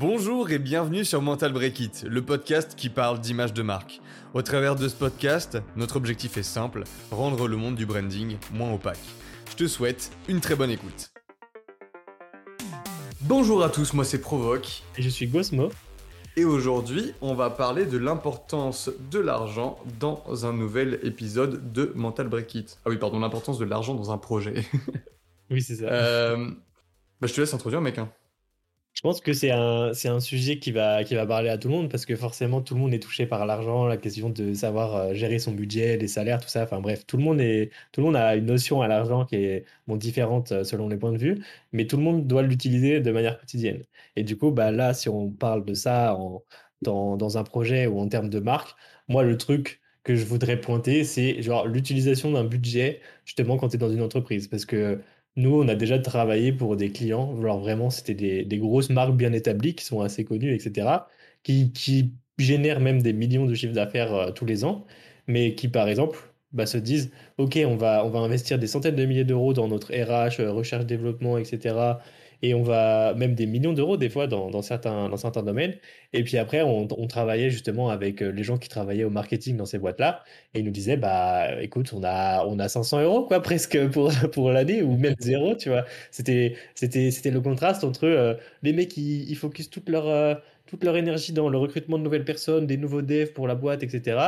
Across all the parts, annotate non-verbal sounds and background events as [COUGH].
Bonjour et bienvenue sur Mental Break It, le podcast qui parle d'image de marque. Au travers de ce podcast, notre objectif est simple, rendre le monde du branding moins opaque. Je te souhaite une très bonne écoute. Bonjour à tous, moi c'est Provoque. Et je suis Gosmo. Et aujourd'hui, on va parler de l'importance de l'argent dans un nouvel épisode de Mental Break It. Ah oui, pardon, l'importance de l'argent dans un projet. [LAUGHS] oui, c'est ça. Euh, bah, je te laisse introduire, mec. Hein. Je pense que c'est un, c'est un sujet qui va, qui va parler à tout le monde parce que forcément tout le monde est touché par l'argent, la question de savoir euh, gérer son budget, les salaires, tout ça. Enfin bref, tout le monde, est, tout le monde a une notion à l'argent qui est différente euh, selon les points de vue, mais tout le monde doit l'utiliser de manière quotidienne. Et du coup, bah, là, si on parle de ça en, dans, dans un projet ou en termes de marque, moi, le truc que je voudrais pointer, c'est genre l'utilisation d'un budget justement quand tu es dans une entreprise. Parce que nous, on a déjà travaillé pour des clients, alors vraiment, c'était des, grosses marques bien établies qui sont assez connues, etc., qui, génèrent même des millions de chiffres d'affaires euh, tous les ans, mais qui, par exemple, bah, se disent, OK, on va, on va investir des centaines de milliers d'euros dans notre RH, euh, recherche, développement, etc., et on va même des millions d'euros des fois dans, certains, dans certains domaines. Et puis après, on, travaillait justement avec euh, les gens qui travaillaient au marketing dans ces boîtes-là, et ils nous disaient, bah écoute, on a, on a 500 euros quoi [LAUGHS] presque pour, pour l'année, ou même zéro, tu vois. C'était, le contraste entre euh, les mecs, ils, ils focusent toute leur... Euh, toute leur énergie dans le recrutement de nouvelles personnes, des nouveaux devs pour la boîte, etc.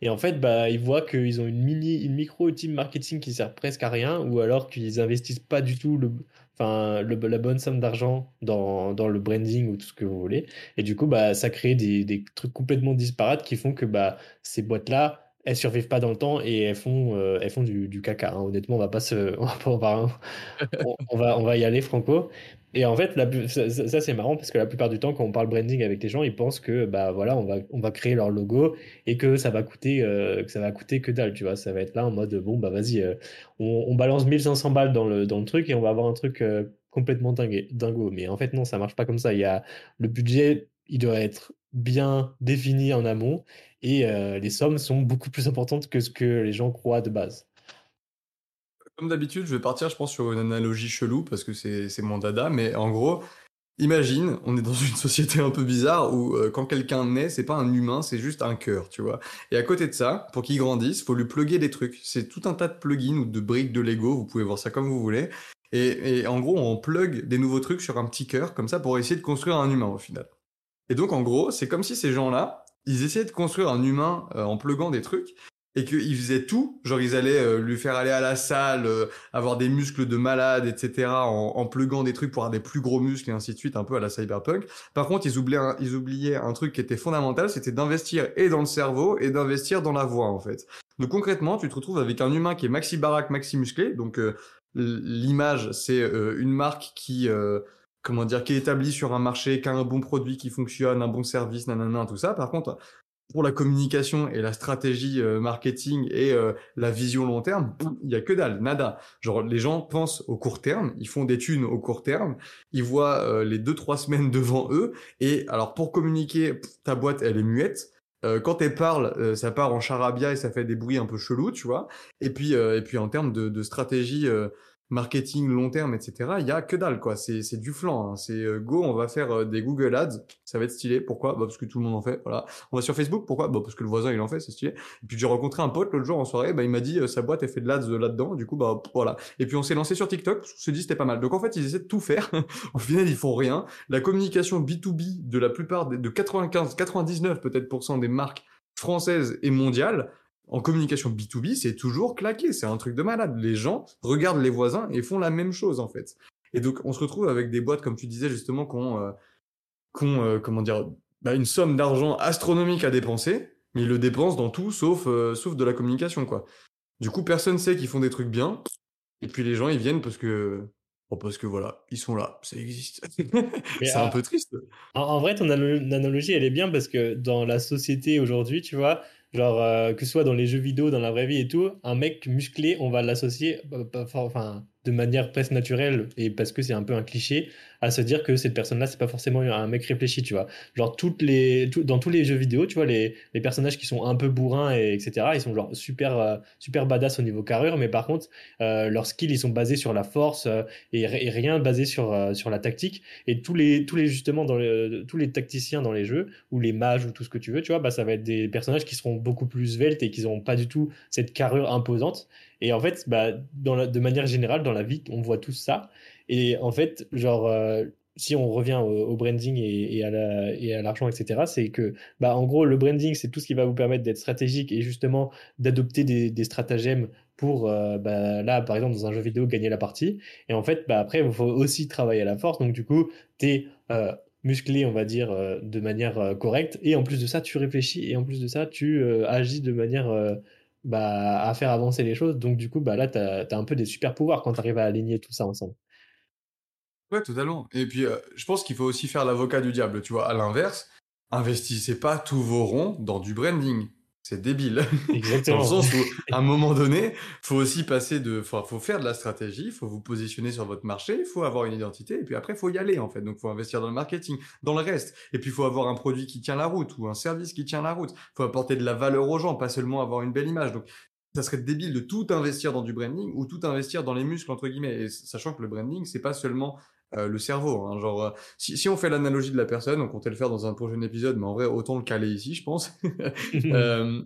Et en fait, bah, ils voient qu'ils ont une mini, une micro team marketing qui sert presque à rien, ou alors qu'ils investissent pas du tout le, enfin, la bonne somme d'argent dans, dans, le branding ou tout ce que vous voulez. Et du coup, bah, ça crée des, des trucs complètement disparates qui font que bah, ces boîtes-là, elles survivent pas dans le temps et elles font, euh, elles font du, caca. Hein. Honnêtement, on va pas se, [LAUGHS] on va, on, va, on va y aller franco. Et en fait, ça, c'est marrant parce que la plupart du temps, quand on parle branding avec les gens, ils pensent que bah voilà, on va, on va créer leur logo et que ça va coûter, euh, que ça va coûter que dalle, tu vois. Ça va être là en mode bon bah vas-y, euh, on, balance 1500 balles dans le, dans le truc et on va avoir un truc complètement dingue, dingo. Mais en fait non, ça marche pas comme ça. Il y a le budget, il doit être bien défini en amont et euh, les sommes sont beaucoup plus importantes que ce que les gens croient de base. Comme d'habitude, je vais partir, je pense, sur une analogie chelou parce que c'est mon dada, mais en gros, imagine, on est dans une [LAUGHS] société un peu bizarre où euh, quand quelqu'un naît, c'est pas un humain, c'est juste un cœur, tu vois. Et à côté de ça, pour qu'il grandisse, faut lui plugger des trucs. C'est tout un tas de plugins ou de briques de Lego, vous pouvez voir ça comme vous voulez. Et, en gros, on plug des nouveaux trucs sur un petit cœur, comme ça, pour essayer de construire un humain au final. Et donc, en gros, c'est comme si ces gens-là, ils essayaient de construire un humain euh, en pluguant des trucs et qu'ils faisaient tout, genre ils allaient euh, lui faire aller à la salle, euh, avoir des muscles de malade, etc., en, en pluguant des trucs pour avoir des plus gros muscles et ainsi de suite, un peu à la cyberpunk. Par contre, ils oubliaient un, ils oubliaient un truc qui était fondamental, c'était d'investir et dans le cerveau et d'investir dans la voix, en fait. Donc concrètement, tu te retrouves avec un humain qui est maxi baraque, maxi musclé, donc l'image, c'est une marque qui comment dire, qui est établi sur un marché, qui a un bon produit qui fonctionne, un bon service, nanana, tout ça. Par contre, pour la communication et la stratégie euh, marketing et euh, la vision long terme, il y a que dalle, nada. Genre les gens pensent au court terme, ils font des thunes au court terme, ils voient euh, les deux trois semaines [LAUGHS] devant eux et alors pour communiquer, ta boîte elle est muette. quand elle parle, ça part en charabia et ça fait des bruits un peu chelous, tu vois. Et puis et puis en termes de, de stratégie marketing long terme, etc. Il y a que dalle quoi. C'est c'est du flanc. Hein. C'est euh, go, on va faire euh, des Google Ads. Ça va être stylé. Pourquoi? Bah parce que tout le monde en fait. Voilà. On va sur Facebook. Pourquoi? Bah parce que le voisin il en fait. C'est stylé. Et puis j'ai rencontré un pote l'autre jour en soirée. Bah il m'a dit euh, sa boîte elle fait de l'ads là-dedans. Du coup bah voilà. Et puis on s'est lancé sur TikTok. On s'est dit c'était pas mal. Donc en fait ils essaient de tout faire. [LAUGHS] Au final ils font rien. La communication B2B de la plupart de 95, 99 peut-être des marques françaises et mondiales en communication B2B, c'est toujours claqué, c'est un truc de malade. Les gens regardent les voisins et font la même chose en fait. Et donc on se retrouve avec des boîtes comme tu disais justement qui ont, euh, euh, comment dire bah, une somme d'argent astronomique à dépenser, mais ils le dépensent dans tout sauf euh, sauf de la communication quoi. Du coup personne sait qu'ils font des trucs bien et puis les gens ils viennent parce que parce que voilà, ils sont là, ça existe. [LAUGHS] c'est un peu triste. En, en vrai, ton analogie, elle est bien parce que dans la société aujourd'hui, tu vois, Genre, euh, que ce soit dans les jeux vidéo, dans la vraie vie et tout, un mec musclé, on va l'associer, enfin, de manière presque naturelle, et parce que c'est un peu un cliché, à se dire que cette personne-là, c'est pas forcément un mec réfléchi, tu vois. Genre, toutes les, dans tous les jeux vidéo, tu vois, les, les personnages qui sont un peu bourrins, et, etc., ils sont genre super, euh, super badass au niveau carrure, mais par contre, euh, leurs skills, ils sont basés sur la force euh, et, rien basé sur, sur la tactique. Et tous les, tous les, justement, tous les tacticiens dans les jeux, ou les mages, ou tout ce que tu veux, tu vois, bah, ça va être des personnages qui seront beaucoup plus sveltes et qui n'auront pas du tout cette carrure imposante. Et en fait, bah, de manière générale, dans la vie, on voit tout ça. Et en fait, genre, euh, si on revient au, branding et, à l'argent, etc., c'est que, bah, en gros, le branding, c'est tout ce qui va vous permettre d'être stratégique et justement d'adopter des, stratagèmes pour, euh, bah, là, par exemple, dans un jeu vidéo, gagner la partie. Et en fait, bah, après, il faut aussi travailler à la force. Donc, du coup, tu es euh, musclé, on va dire, de manière correcte. Et en plus de ça, tu réfléchis. Et en plus de ça, tu agis de manière bah, à faire avancer les choses. Donc, du coup, bah, là, tu as, un peu des super pouvoirs quand tu arrives à aligner tout ça ensemble. Ouais, totalement. Et puis, euh, je pense qu'il faut aussi faire l'avocat du diable, tu vois. À l'inverse, investissez pas tous vos ronds dans du branding. C'est débile. Exactement. [LAUGHS] dans le sens où, [LAUGHS] à un moment donné, faut aussi passer de, faut, faut faire de la stratégie, il faut vous positionner sur votre marché, il faut avoir une identité, et puis après, il faut y aller, en fait. Donc, faut investir dans le marketing, dans le reste. Et puis, il faut avoir un produit qui tient la route ou un service qui tient la route. Il faut apporter de la valeur aux gens, pas seulement avoir une belle image. Donc, ça serait débile de tout investir dans du branding ou tout investir dans les muscles, entre guillemets. Et sachant que le branding, c'est pas seulement euh, le cerveau. Hein, genre, euh, si, si, on fait l'analogie de la personne, on comptait le faire dans un prochain épisode, mais en vrai, autant le caler ici, je pense. [LAUGHS] euh,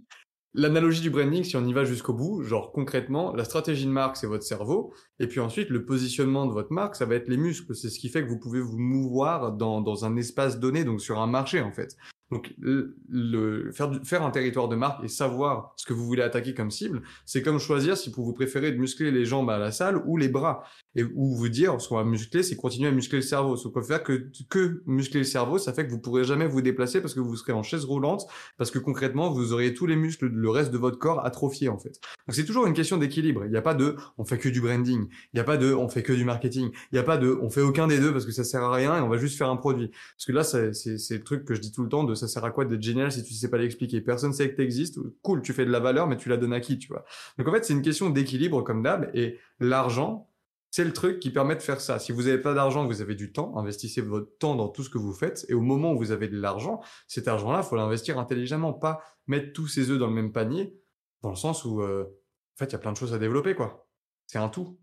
l'analogie du branding, si on y va jusqu'au bout, genre concrètement, la stratégie de marque, c'est votre cerveau, et puis ensuite, le positionnement de votre marque, ça va être les muscles. C'est ce qui fait que vous pouvez vous mouvoir dans, dans un espace donné, donc sur un marché, en fait. Donc, le, faire, faire un territoire de marque et savoir ce que vous voulez attaquer comme cible, c'est comme choisir si vous préférez de muscler les jambes à la salle ou les bras. Et ou vous dire, ce qu'on va muscler, c'est continuer à muscler le cerveau. Ce qu'on peut faire que, que muscler le cerveau, ça fait que vous pourrez jamais vous déplacer parce que vous serez en chaise roulante, parce que concrètement, vous auriez tous les muscles, le reste de votre corps atrophiés, en fait. Donc, c'est toujours une question d'équilibre. Il n'y a pas de, on fait que du branding. Il n'y a pas de, on fait que du marketing. Il n'y a pas de, on fait aucun des deux parce que ça sert à rien et on va juste faire un produit. Parce que là, c'est, c'est le truc que je dis tout le temps de ça sert à quoi d'être génial si tu sais pas l'expliquer? Personne sait que tu existes. Cool, tu fais de la valeur, mais tu la donnes à qui, tu vois? Donc en fait, c'est une question d'équilibre comme d'hab. Et l'argent, c'est le truc qui permet de faire ça. Si vous n'avez pas d'argent, vous avez du temps. Investissez votre temps dans tout ce que vous faites. Et au moment où vous avez de l'argent, cet argent-là, faut l'investir intelligemment, pas mettre tous ses œufs dans le même panier, dans le sens où, euh, en fait, il y a plein de choses à développer, quoi. C'est un tout.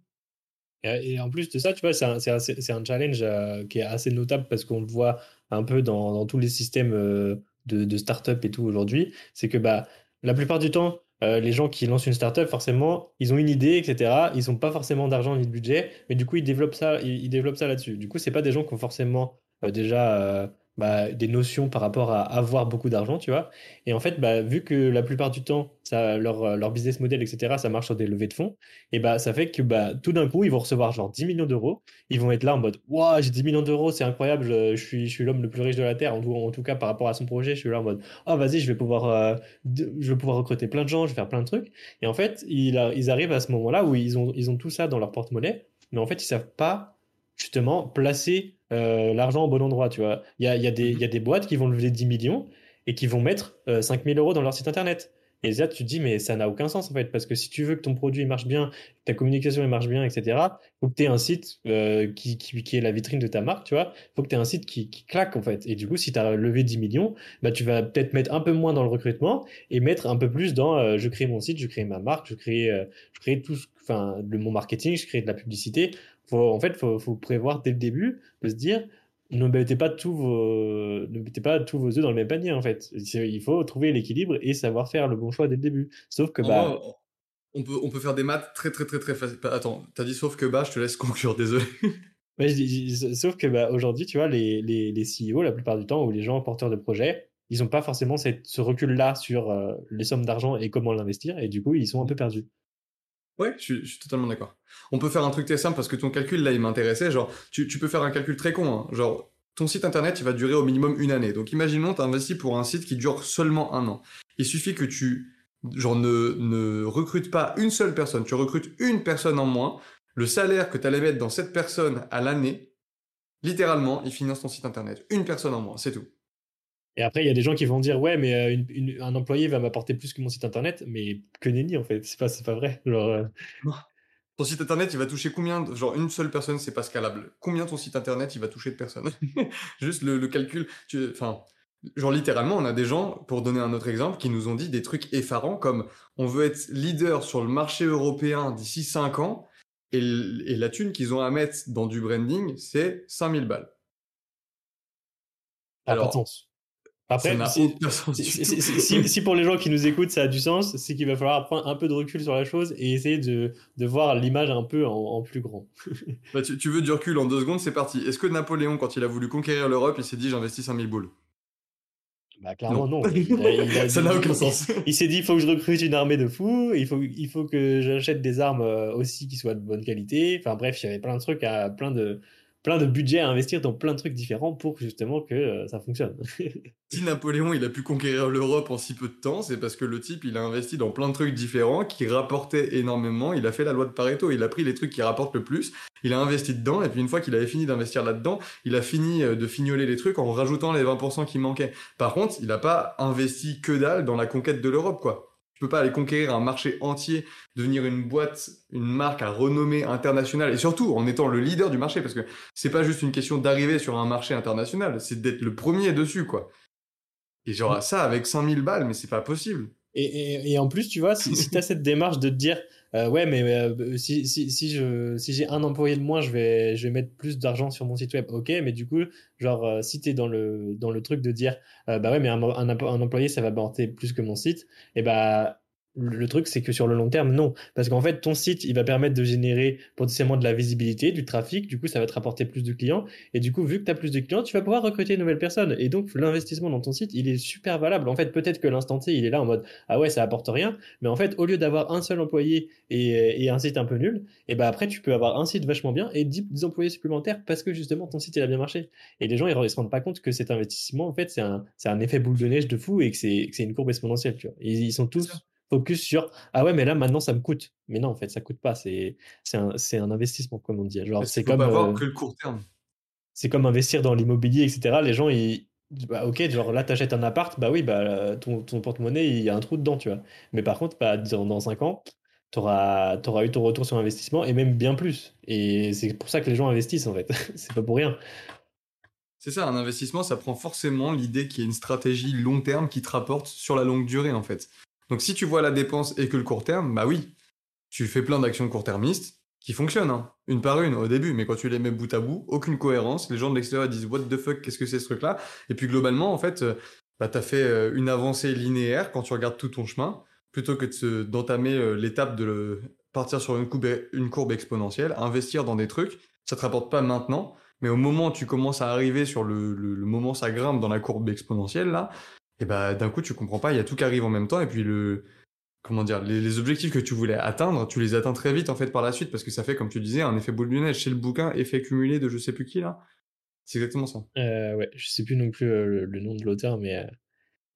Et, en plus de ça, tu vois, c'est un, challenge euh, qui est assez notable parce qu'on le voit un peu dans, dans tous les systèmes euh, de, de start-up et tout aujourd'hui. C'est que bah, la plupart du temps, euh, les gens qui lancent une start-up, forcément, ils ont une idée, etc. Ils n'ont pas forcément d'argent ni de budget, mais du coup, ils développent ça, ils, développent ça là-dessus. Du coup, c'est pas des gens qui ont forcément déjà bah, des notions par rapport à avoir beaucoup d'argent, tu vois. Et en fait, bah, vu que la plupart du temps, ça, leur, business model, etc., ça marche sur des levées de fonds, et bah, ça fait que bah, tout d'un coup, ils vont recevoir genre 10 millions d'euros. Ils vont être là en mode Waouh, j'ai 10 millions d'euros, c'est incroyable, je, suis, je suis l'homme le plus riche de la Terre. En tout, cas, par rapport à son projet, je suis là en mode Oh, vas-y, je vais pouvoir, euh, je vais pouvoir recruter plein de gens, je vais faire plein de trucs. Et en fait, ils, ils arrivent à ce moment-là où ils ont, ils ont tout ça dans leur porte-monnaie, mais en fait, ils savent pas justement placer euh, l'argent au bon endroit, tu vois. Il y a, y, a des, y a des boîtes qui vont lever 10 millions et qui vont mettre euh, 5000 euros dans leur site internet. Et là, tu te dis, mais ça n'a aucun sens en fait, parce que si tu veux que ton produit marche bien, que ta communication marche bien, etc., il faut que tu aies un site euh, qui, qui, qui, est la vitrine de ta marque, tu vois. Il faut que tu aies un site qui, qui, claque en fait. Et du coup, si tu as levé 10 millions, bah, tu vas peut-être mettre un peu moins dans le recrutement et mettre un peu plus dans euh, je crée mon site, je crée ma marque, je crée, euh, je crée tout, enfin, le, mon marketing, je crée de la publicité en fait, faut, faut prévoir dès le début de se dire ne mettez pas tous vos ne mettez pas tous vos œufs dans le même panier en fait. Il faut trouver l'équilibre et savoir faire le bon choix dès le début. Sauf que bah on peut on peut faire des maths très très très très facile. Attends, t'as dit sauf que bah je te laisse [LAUGHS] conclure, désolé. sauf que bah aujourd'hui, tu vois, les, les, les CEO, la plupart du temps, ou les gens porteurs de projets, ils n'ont pas forcément cette, ce recul-là sur euh, les sommes d'argent et comment l'investir, et du coup, ils sont un peu perdus. Ouais, je suis, totalement d'accord. On peut faire un truc très simple parce que ton calcul là, il m'intéressait. Genre, tu, peux faire un calcul très con. Hein. Genre, ton site internet, il va durer au minimum une année. Donc, imaginons, tu investi pour un site qui dure seulement un an. Il suffit que tu, genre, ne, ne recrutes pas une seule personne. Tu recrutes une personne en moins. Le salaire que tu allais mettre dans cette personne à l'année, littéralement, il finance ton site internet. Une personne en moins, c'est tout. Et après, il y a des gens qui vont dire ouais, mais euh, un employé va m'apporter plus que mon site internet, mais que nenni en fait, c'est pas, pas vrai. Genre, euh. ton site internet, il va toucher combien Genre, une seule personne, c'est pas scalable. Combien ton site internet, il va toucher de personnes? [LAUGHS] Juste le, calcul. Enfin, genre, littéralement, on a des gens, pour donner un autre exemple, qui nous ont dit des trucs effarants comme on veut être leader sur le marché européen d'ici 5 ans, et, et la thune qu'ils ont à mettre dans du branding, c'est 5000 balles. Alors, après, si, pour les gens qui nous écoutent, ça a du sens, c'est qu'il va falloir prendre un peu de recul sur la chose et essayer de, de voir l'image un peu en, plus grand. [LAUGHS] bah, tu, veux du recul en deux secondes, c'est parti. Est-ce que Napoléon, quand il a voulu conquérir l'Europe, il s'est dit j'investis 5000 boules? Bah, clairement, non. [LAUGHS] ça n'a aucun sens. Il, s'est dit il faut que je recrute une armée de fous, il faut, il faut que j'achète des armes euh, aussi qui soient de bonne qualité. Enfin bref, il y avait plein de trucs, à, plein de plein de budget à investir dans plein de trucs différents pour justement que euh, ça fonctionne. [LAUGHS] si Napoléon il a pu conquérir l'Europe en si peu de temps, c'est parce que le type il a investi dans plein de trucs différents qui rapportaient énormément. Il a fait la loi de Pareto, il a pris les trucs qui rapportent le plus, il a investi dedans et puis une fois qu'il avait fini d'investir là-dedans, il a fini euh, de fignoler les trucs en rajoutant les 20% qui manquaient. Par contre, il n'a pas investi que dalle dans la conquête de l'Europe quoi peux pas aller conquérir un marché entier, devenir une boîte, une marque à renommée internationale, et surtout en étant le leader du marché, parce que c'est pas juste une question d'arriver sur un marché international, c'est d'être le premier dessus, quoi. Et genre, ça avec 5000 balles, mais c'est pas possible. Et, et, en plus, tu vois, si, si tu as cette démarche de te dire, euh, ouais, mais euh, si, si, si, si j'ai un employé de moins, je vais, je vais mettre plus d'argent sur mon site web. Ok, mais du coup, genre, euh, si tu es dans le, dans le truc de dire, bah ouais, mais un, un, un, employé, ça va porter plus que mon site, et bah, le truc, c'est que sur le long terme, non. Parce qu'en fait, ton site, il va permettre de générer potentiellement de la visibilité, du trafic. Du coup, ça va te rapporter plus de clients. Et du coup, vu que tu as plus de clients, tu vas pouvoir recruter de nouvelles personnes. Et donc, l'investissement dans ton site, il est super valable. En fait, peut-être que l'instant T, il est là en mode, ah ouais, ça apporte rien. Mais en fait, au lieu d'avoir un seul employé et, un site un peu nul, et ben après, tu peux avoir un site vachement bien et 10 employés supplémentaires parce que justement, ton site, il a bien marché. Et les gens, ils ne se rendent pas compte que cet investissement, en fait, c'est un, un effet boule de neige de fou et que c'est une courbe exponentielle. Tu vois. ils sont tous focus sur ah ouais mais là maintenant ça me coûte mais non en fait ça coûte pas. C'est c'est un, un, investissement comme on dit. Genre c'est comme euh, que le court terme. c'est comme investir dans l'immobilier etc les gens ils bah, ok genre là t'achètes un appart bah oui bah ton, ton porte-monnaie il y a un trou dedans tu vois. Mais par contre bah, dans, dans 5 ans t'auras auras eu ton retour sur investissement et même bien plus. Et c'est pour ça que les gens investissent en fait. [LAUGHS] C'est pas pour rien. C'est ça, un investissement, ça prend forcément l'idée qu'il y ait une stratégie long terme qui te rapporte sur la longue durée, en fait. Donc si tu vois la dépense et que le court terme, bah oui, tu fais plein d'actions court-termistes qui fonctionnent, hein, une par une au début, mais quand tu les mets bout à bout, aucune cohérence, les gens de l'extérieur disent what the fuck, qu'est-ce que c'est ce truc-là? Et puis globalement, en fait, euh, bah, tu as fait euh, une avancée linéaire quand tu regardes tout ton chemin, plutôt que d'entamer euh, l'étape de partir sur une courbe, exponentielle, investir dans des trucs, ça te rapporte pas maintenant, mais au moment où tu commences à arriver sur le, le, le moment où ça grimpe dans la courbe exponentielle, là, et bah d'un coup tu comprends pas, il y a tout qui arrive en même temps et puis le comment dire les, objectifs que tu voulais atteindre, tu les atteins très vite en fait par la suite parce que ça fait comme tu disais un effet boule de neige chez le bouquin, effet cumulé de je sais plus qui là. C'est exactement ça. Euh, ouais, je sais plus non plus euh, le, nom de l'auteur mais euh,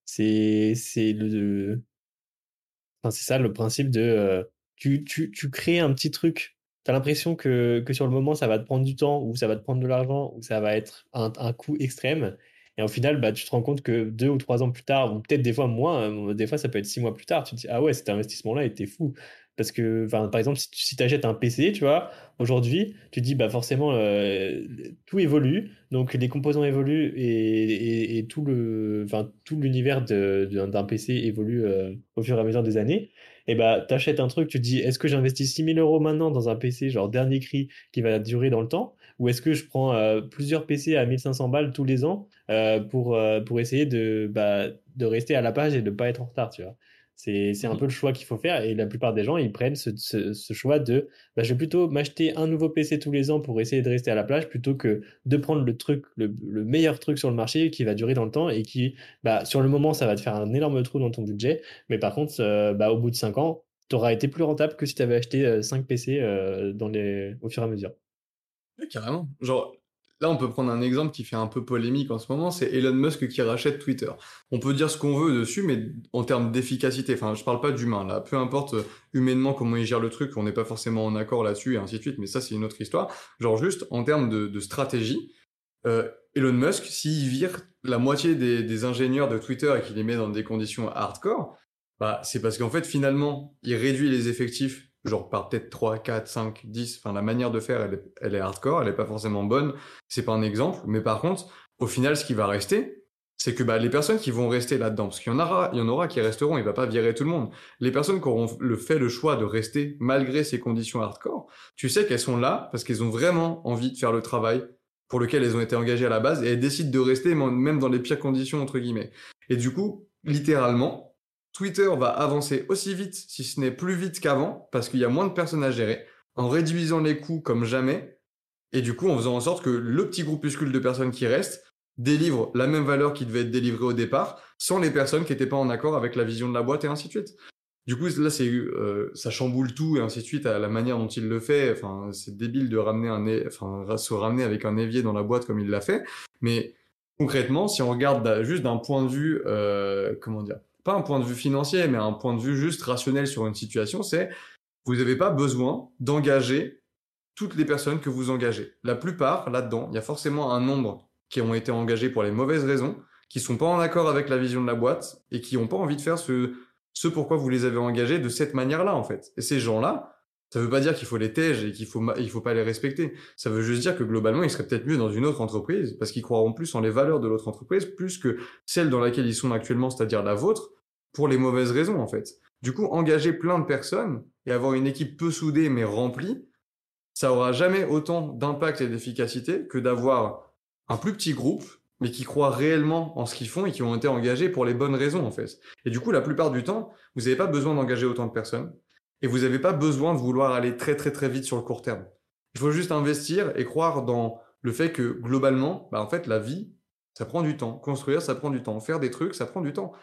c'est c'est le enfin, c'est ça le principe de euh, tu, tu, tu crées un petit truc tu as l'impression que, que sur le moment, ça va te prendre du temps, ou ça va te prendre de l'argent, ou ça va être un, un coût extrême. Et au final, bah, tu te rends compte que deux ou trois ans plus tard, ou peut-être des fois moins, hein, des fois ça peut être six mois plus tard, tu te dis, ah ouais, cet investissement-là était fou. Parce que, par exemple, si tu achètes un PC, tu vois, aujourd'hui, tu dis, bah forcément, euh, tout évolue, donc les composants évoluent et, tout le, tout l'univers d'un PC évolue euh, au fur et à mesure des années. Et bah, t'achètes un truc, tu te dis, est-ce que j'investis 6000 euros maintenant dans un PC, genre dernier cri, qui va durer dans le temps, ou est-ce que je prends euh, plusieurs PC à 1500 balles tous les ans euh, pour, euh, pour essayer de, bah, de rester à la page et de ne pas être en retard, tu vois? C'est, c'est un mmh. peu le choix qu'il faut faire et la plupart des gens, ils prennent ce, ce, choix de bah, je vais plutôt m'acheter un nouveau PC tous les ans pour essayer de rester à la plage plutôt que de prendre le truc, le, le meilleur truc sur le marché qui va durer dans le temps et qui, bah, sur le moment, ça va te faire un énorme trou dans ton budget. Mais par contre, bah, au bout de 5 ans, tu auras été plus rentable que si tu avais acheté 5 PC dans les... au fur et à mesure. Carrément. Genre, là, on peut prendre un exemple qui fait un peu polémique en ce moment, c'est Elon Musk qui rachète Twitter. On peut dire ce qu'on veut dessus, mais en termes d'efficacité, enfin, je parle pas d'humain, là. Peu importe euh, humainement comment il gère le truc, on n'est pas forcément en accord là-dessus, et ainsi de suite, mais ça, c'est une autre histoire. Genre, juste, en termes de, stratégie, euh, Elon Musk, s'il vire la moitié des, des ingénieurs de Twitter et qu'il les met dans des conditions hardcore, bah, c'est parce qu'en fait, finalement, il réduit les effectifs genre par peut-être 3, 4, 5, 10. Enfin, la manière de faire, elle est, elle est hardcore, elle est pas forcément bonne. C'est pas un exemple. Mais par contre, au final, ce qui va rester, c'est que bah, les personnes qui vont rester là-dedans, parce qu'il y en aura, il y en aura qui resteront, il va pas virer tout le monde. Les personnes qui auront le fait le choix de rester malgré ces conditions hardcore, tu sais qu'elles sont là parce qu'elles ont vraiment envie de faire le travail pour lequel elles ont été engagées à la base et elles décident de rester même dans les pires conditions entre guillemets. Et du coup, littéralement, Twitter va avancer aussi vite, si ce n'est plus vite qu'avant, parce qu'il y a moins de personnes à gérer, en réduisant les coûts comme jamais, et du coup en faisant en sorte que le petit groupuscule de personnes qui restent délivre la même valeur qui devait être délivrée au départ, sans les personnes qui n'étaient pas en accord avec la vision de la boîte et ainsi de suite. Du coup, là, euh, ça chamboule tout et ainsi de suite à la manière dont il le fait. C'est débile de ramener se ramener avec un évier dans la boîte comme il l'a fait. Mais concrètement, si on regarde juste d'un point de vue, euh, comment dire, pas un point de vue financier, mais un point de vue juste rationnel sur une situation, c'est vous n'avez pas besoin d'engager toutes les personnes que vous engagez. La plupart, là-dedans, il y a forcément un nombre qui ont été engagés pour les mauvaises raisons, qui sont pas en accord avec la vision de la boîte et qui n'ont pas envie de faire ce, ce pourquoi vous les avez engagés de cette manière-là, en fait. Et ces gens-là, ça veut pas dire qu'il faut les tège et qu'il faut, il faut pas les respecter. Ça veut juste dire que globalement, ils seraient peut-être mieux dans une autre entreprise parce qu'ils croiront plus en les valeurs de l'autre entreprise plus que celle dans laquelle ils sont actuellement, c'est-à-dire la vôtre, pour les mauvaises raisons, en fait. Du coup, engager plein de personnes et avoir une équipe peu soudée mais remplie, ça aura jamais autant d'impact et d'efficacité que d'avoir un plus petit groupe mais qui croient réellement en ce qu'ils font et qui ont été engagés pour les bonnes raisons en fait. Et du coup, la plupart du temps, vous n'avez pas besoin d'engager autant de personnes et vous n'avez pas besoin de vouloir aller très très très vite sur le court terme. Il faut juste investir et croire dans le fait que globalement, bah, en fait, la vie, ça prend du temps. Construire, ça prend du temps. Faire des trucs, ça prend du temps.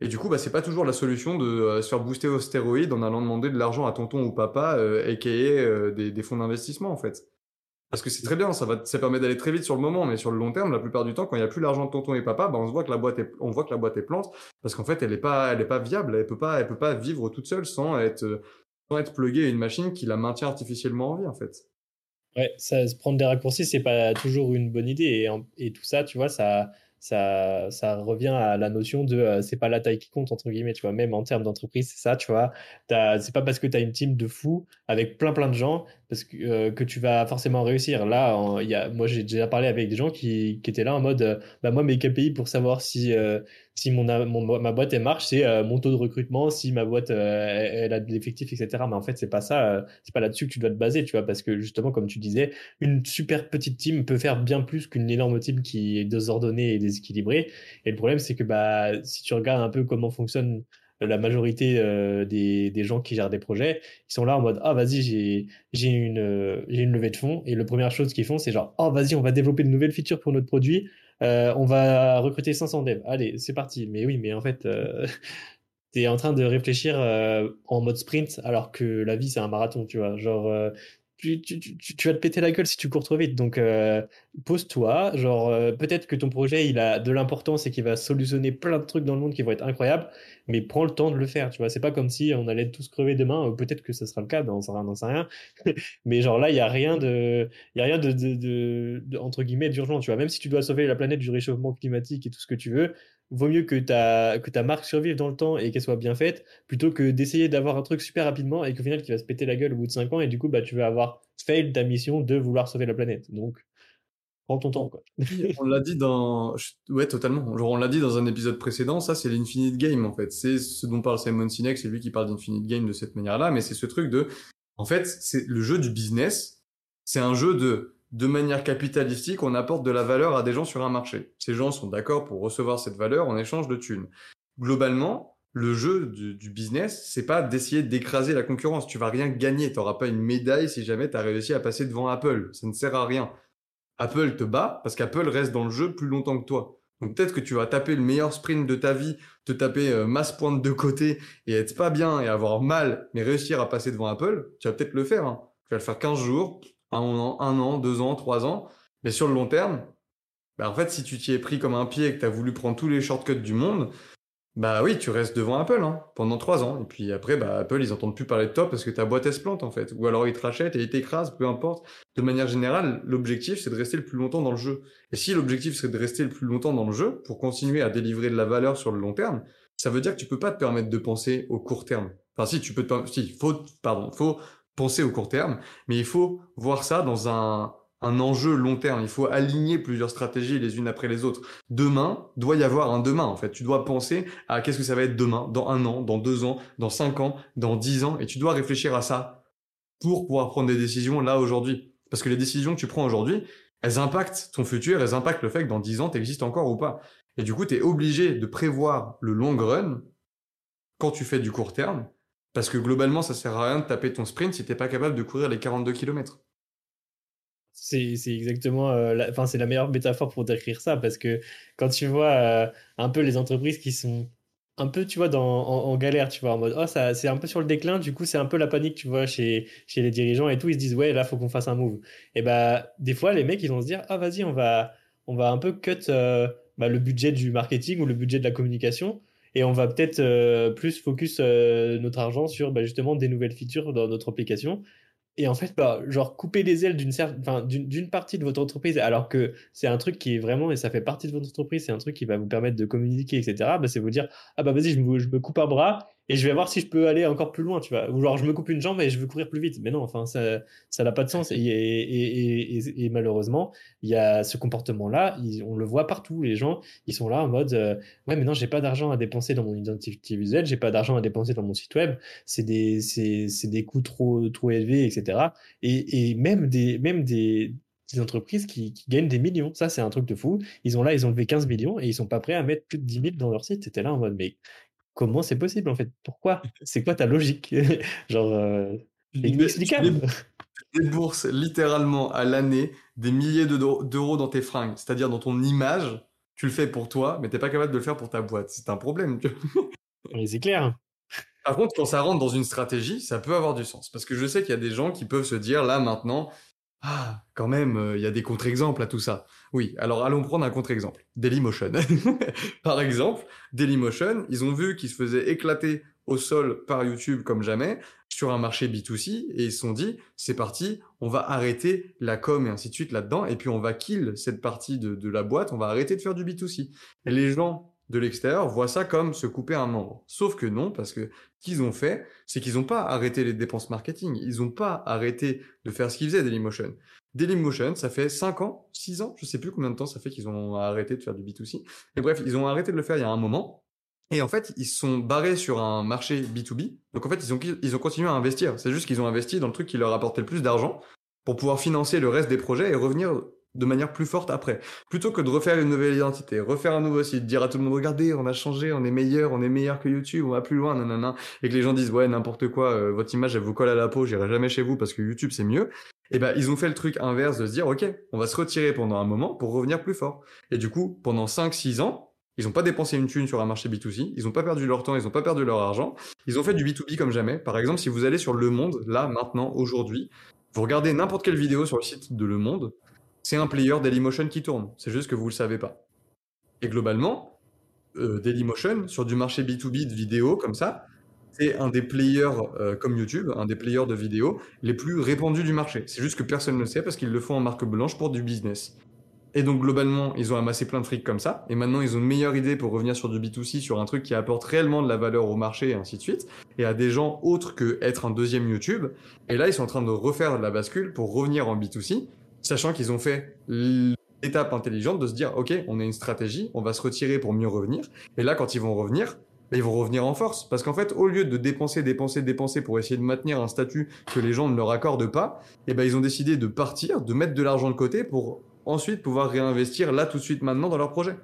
Et du coup, bah, c'est pas toujours la solution de euh, se faire booster aux stéroïdes en allant demander de l'argent à tonton ou papa, euh, aka euh, des, des fonds d'investissement en fait. Parce que c'est très bien, ça permet d'aller très vite sur le moment, mais sur le long terme, la plupart du temps, quand il n'y a plus l'argent de tonton et papa, bah, on voit que la boîte est, on voit que la boîte est plante, parce qu'en fait, elle est pas, pas viable, elle peut peut pas vivre toute seule sans être, sans être pluguée à une machine qui la maintient artificiellement en vie, en fait. Ouais, se prendre des raccourcis, c'est pas toujours une bonne idée, et, et tout ça, tu vois, ça, ça, ça revient à la notion de euh, c'est pas la taille qui compte, entre guillemets, tu vois, même en termes d'entreprise, c'est ça, tu vois. C'est pas parce que tu as une team de fous avec plein plein de gens parce que, euh, que tu vas forcément réussir. Là, moi j'ai déjà parlé avec des gens qui, étaient là en mode euh, bah, moi mes KPI pour savoir si, si mon, mon, ma boîte elle marche, c'est mon taux de recrutement, si ma boîte elle, a de l'effectif, etc. Mais en fait, c'est pas ça, c'est pas là-dessus que tu dois te baser, tu vois, parce que justement, comme tu disais, une super petite team peut faire bien plus qu'une énorme team qui est désordonnée et déséquilibrée. Et le problème, c'est que bah, si tu regardes un peu comment fonctionne la majorité euh, des, gens qui gèrent des projets, ils sont là en mode ah vas-y j'ai euh, une levée de fonds. Et la première chose qu'ils font c'est genre oh vas-y on va développer de nouvelles features pour notre produit, euh, on va recruter 500 devs, allez c'est parti. Mais oui mais en fait [LAUGHS] tu es en train de réfléchir en mode sprint alors que la vie c'est un marathon tu vois. Genre tu, vas te péter la gueule si tu cours trop vite. Donc, euh, pose-toi. Genre, euh, peut-être que ton projet, il a de l'importance et qu'il va solutionner plein de trucs dans le monde qui vont être incroyables, mais prends le temps de le faire. Tu vois, c'est pas comme si on allait tous crever demain. Peut-être que ce sera le cas, dans n'en sait rien. [LAUGHS] mais genre là, il y a rien de, il y a rien de, de, de, entre guillemets d'urgent. Tu vois, même si tu dois sauver la planète du réchauffement climatique et tout ce que tu veux, vaut mieux que ta, que ta marque survive dans le temps et qu'elle soit bien faite, plutôt que d'essayer d'avoir un truc super rapidement et qu'au final, qui va se péter la gueule au bout de 5 ans et du coup, bah, tu vas avoir fail ta mission de vouloir sauver la planète. Donc, prends ton temps, quoi. on [LAUGHS] l'a dit dans, ouais, totalement. Genre, on l'a dit dans un épisode précédent, ça, c'est l'infinite game, en fait. C'est ce dont parle Simon Sinek, c'est lui qui parle d'infinite game de cette manière-là, mais c'est ce truc de, en fait, c'est le jeu du business, c'est un jeu de, de manière capitalistique, on apporte de la valeur à des gens sur un marché. Ces gens sont d'accord pour recevoir cette valeur en échange de thunes. Globalement, le jeu du, business, c'est pas d'essayer d'écraser la concurrence. Tu vas rien gagner. Tu n'auras pas une médaille si jamais tu as réussi à passer devant Apple. Ça ne sert à rien. Apple te bat parce qu'Apple reste dans le jeu plus longtemps que toi. Donc peut-être que tu vas taper le meilleur sprint de ta vie, te taper euh, masse pointe de côté et être pas bien et avoir mal, mais réussir à passer devant Apple, tu vas peut-être le faire. Hein. Tu vas le faire 15 jours, un an, deux ans, trois ans. Mais sur le long terme, bah en fait, si tu t'y es pris comme un pied et que tu as voulu prendre tous les shortcuts du monde, bah oui, tu restes devant Apple hein, pendant trois ans. Et puis après, bah, Apple, ils entendent plus parler de toi parce que ta boîte, elle se plante en fait. Ou alors ils te rachètent et ils t'écrasent, peu importe. De manière générale, l'objectif, c'est de rester le plus longtemps dans le jeu. Et si l'objectif, c'est de rester le plus longtemps dans le jeu pour continuer à délivrer de la valeur sur le long terme, ça veut dire que tu peux pas te permettre de penser au court terme. Enfin, si, tu peux te, si, faut, pardon, faut penser au court terme, mais il faut voir ça dans un, un enjeu long terme. Il faut aligner plusieurs stratégies les unes après les autres. Demain, doit y avoir un demain, en fait. Tu dois penser à qu'est-ce que ça va être demain, dans un an, dans deux ans, dans cinq ans, dans dix ans, et tu dois réfléchir à ça pour pouvoir prendre des décisions là aujourd'hui. Parce que les décisions que tu prends aujourd'hui, elles impactent ton futur, elles impactent le fait que dans dix ans, tu existes encore ou pas. Et du coup, tu es obligé de prévoir le long run quand tu fais du court terme, parce que globalement, ça sert à rien de taper ton sprint si t'es pas capable de courir les 42 km. C'est exactement, euh, enfin, c'est la meilleure métaphore pour décrire ça, parce que quand tu vois euh, un peu les entreprises qui sont un peu, tu vois, en, galère, tu vois, en mode, oh, ça, c'est un peu sur le déclin, du coup, c'est un peu la panique, tu vois, chez, chez les dirigeants et tout, ils se disent, ouais, là, faut qu'on fasse un move. Et bah, des fois, les mecs, ils vont se dire, ah, vas-y, on va, on va un peu cut euh, bah, le budget du marketing ou le budget de la communication, et on va peut-être plus focus notre argent sur bah, justement des nouvelles features dans notre application et en fait, bah, genre couper les ailes d'une d'une partie de votre entreprise, alors que c'est un truc qui est vraiment, et ça fait partie de votre entreprise, c'est un truc qui va vous permettre de communiquer, etc. Bah, c'est vous dire, ah bah vas-y, je je me coupe un bras, et je vais voir si je peux aller encore plus loin, tu vois. Ou genre, je me coupe une jambe et je veux courir plus vite. Mais non, enfin, ça, ça n'a pas de sens. Et, malheureusement, il y a ce comportement-là, on le voit partout. Les gens, ils sont là en mode, euh, ouais, mais non, j'ai pas d'argent à dépenser dans mon identité visuelle, j'ai pas d'argent à dépenser dans mon site web. C'est des, des coûts trop, trop élevés, etc. Et, même des, même des entreprises qui, qui, gagnent des millions. Ça, c'est un truc de fou. Ils ont là, ils ont levé 15 millions et ils sont pas prêts à mettre plus de 10 000 dans leur site. C'était là en mode, mais comment c'est possible en fait? Pourquoi? C'est quoi ta logique? [LAUGHS] Genre, euh, inexplicable. Tu débourses littéralement à l'année des milliers d'euros dans tes fringues, c'est-à-dire dans ton image. Tu le fais pour toi, mais t'es pas capable de le faire pour ta boîte. C'est un problème. mais c'est clair. Par contre, quand ça rentre dans une stratégie, ça peut avoir du sens. Parce que je sais qu'il y a des gens qui peuvent se dire, là, maintenant, ah, quand même, euh, il y a des contre-exemples à tout ça. Oui, alors allons prendre un contre-exemple. Dailymotion. [LAUGHS] par exemple, Dailymotion, ils ont vu qu'ils se faisaient éclater au sol par YouTube comme jamais sur un marché B2C et ils se sont dit, c'est parti, on va arrêter la com et ainsi de suite là-dedans et puis on va kill cette partie de, la boîte, on va arrêter de faire du B2C. Et les gens de l'extérieur voient ça comme se couper un membre. Sauf que non, parce que ce qu'ils ont fait, c'est qu'ils n'ont pas arrêté les dépenses marketing. Ils n'ont pas arrêté de faire ce qu'ils faisaient Dailymotion. Dailymotion, ça fait 5 ans, 6 ans, je sais plus combien de temps ça fait qu'ils ont arrêté de faire du B2C. Mais bref, ils ont arrêté de le faire il y a un moment. Et en fait, ils sont barrés sur un marché B2B. Donc en fait, ils ont, ils ont continué à investir. C'est juste qu'ils ont investi dans le truc qui leur apportait le plus d'argent pour pouvoir financer le reste des projets et revenir de manière plus forte après. Plutôt que de refaire une nouvelle identité, refaire un nouveau site, dire à tout le monde, regardez, on a changé, on est meilleur, on est meilleur que YouTube, on va plus loin, nanana, et que les gens disent, ouais, n'importe quoi, euh, votre image, elle vous colle à la peau, j'irai jamais chez vous parce que YouTube, c'est mieux. Et eh ben, ils ont fait le truc inverse de se dire, ok, on va se retirer pendant un moment pour revenir plus fort. Et du coup, pendant 5-6 ans, ils n'ont pas dépensé une thune sur un marché B2C, ils n'ont pas perdu leur temps, ils n'ont pas perdu leur argent, ils ont fait du B2B comme jamais. Par exemple, si vous allez sur Le Monde, là, maintenant, aujourd'hui, vous regardez n'importe quelle vidéo sur le site de Le Monde, c'est un player Dailymotion qui tourne. C'est juste que vous ne le savez pas. Et globalement, euh, Dailymotion, sur du marché B2B de vidéo comme ça, c'est un des players euh, comme YouTube, un des players de vidéo les plus répandus du marché. C'est juste que personne ne le sait parce qu'ils le font en marque blanche pour du business. Et donc globalement, ils ont amassé plein de fric comme ça. Et maintenant, ils ont une meilleure idée pour revenir sur du B2C, sur un truc qui apporte réellement de la valeur au marché et ainsi de suite. Et à des gens autres que être un deuxième YouTube. Et là, ils sont en train de refaire la bascule pour revenir en B2C sachant qu'ils ont fait l'étape intelligente de se dire, OK, on a une stratégie, on va se retirer pour mieux revenir. Et là, quand ils vont revenir, ils vont revenir en force. Parce qu'en fait, au lieu de dépenser, dépenser, dépenser pour essayer de maintenir un statut que les gens ne leur accordent pas, eh ben, ils ont décidé de partir, de mettre de l'argent de côté pour ensuite pouvoir réinvestir là tout de suite maintenant dans leur projet.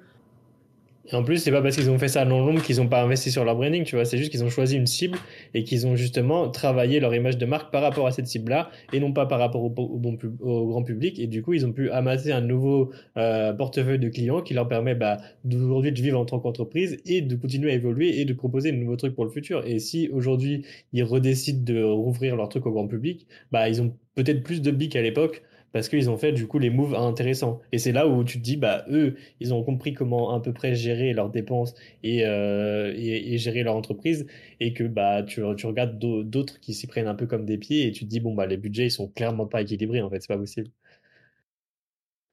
Et en plus, c'est pas parce qu'ils ont fait ça dans l'ombre qu'ils ont pas investi sur leur branding, tu vois. C'est juste qu'ils ont choisi une cible et qu'ils ont justement travaillé leur image de marque par rapport à cette cible-là et non pas par rapport au, bon au grand public. Et du coup, ils ont pu amasser un nouveau euh, portefeuille de clients qui leur permet bah, d'aujourd'hui de vivre en tant qu'entreprise et de continuer à évoluer et de proposer de nouveaux trucs pour le futur. Et si aujourd'hui ils redécident de rouvrir leur truc au grand public, bah ils ont peut-être plus de billes qu'à l'époque parce qu'ils ont fait du coup les moves intéressants. Et c'est là où tu te dis, bah eux, ils ont compris comment à peu près gérer leurs dépenses et, euh, gérer leur entreprise, et que bah tu, tu regardes d'autres qui s'y prennent un peu comme des pieds, et tu te dis, bon bah les budgets ils sont clairement pas équilibrés en fait, c'est pas possible.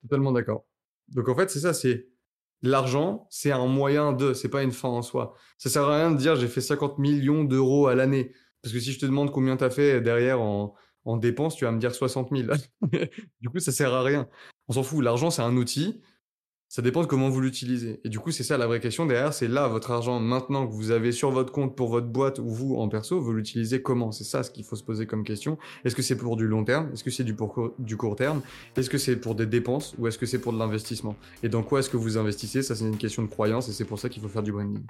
Totalement d'accord. Donc en fait c'est ça, c'est L'argent, c'est un moyen de, c'est pas une fin en soi. Ça sert à rien de dire j'ai fait 50 millions d'euros à l'année. Parce que si je te demande combien tu as fait derrière en, en dépenses, tu vas me dire 60 000. [LAUGHS] du coup, ça sert à rien. On s'en fout. L'argent, c'est un outil. Ça dépend de comment vous l'utilisez. Et du coup, c'est ça la vraie question derrière. C'est là, votre argent, maintenant que vous avez sur votre compte pour votre boîte ou vous en perso, vous l'utilisez comment? C'est ça ce qu'il faut se poser comme question. Est-ce que c'est pour du long terme? Est-ce que c'est du, pour, du court terme? Est-ce que c'est pour des dépenses ou est-ce que c'est pour de l'investissement? Et dans quoi est-ce que vous investissez? Ça, c'est une question de croyance et c'est pour ça qu'il faut faire du branding.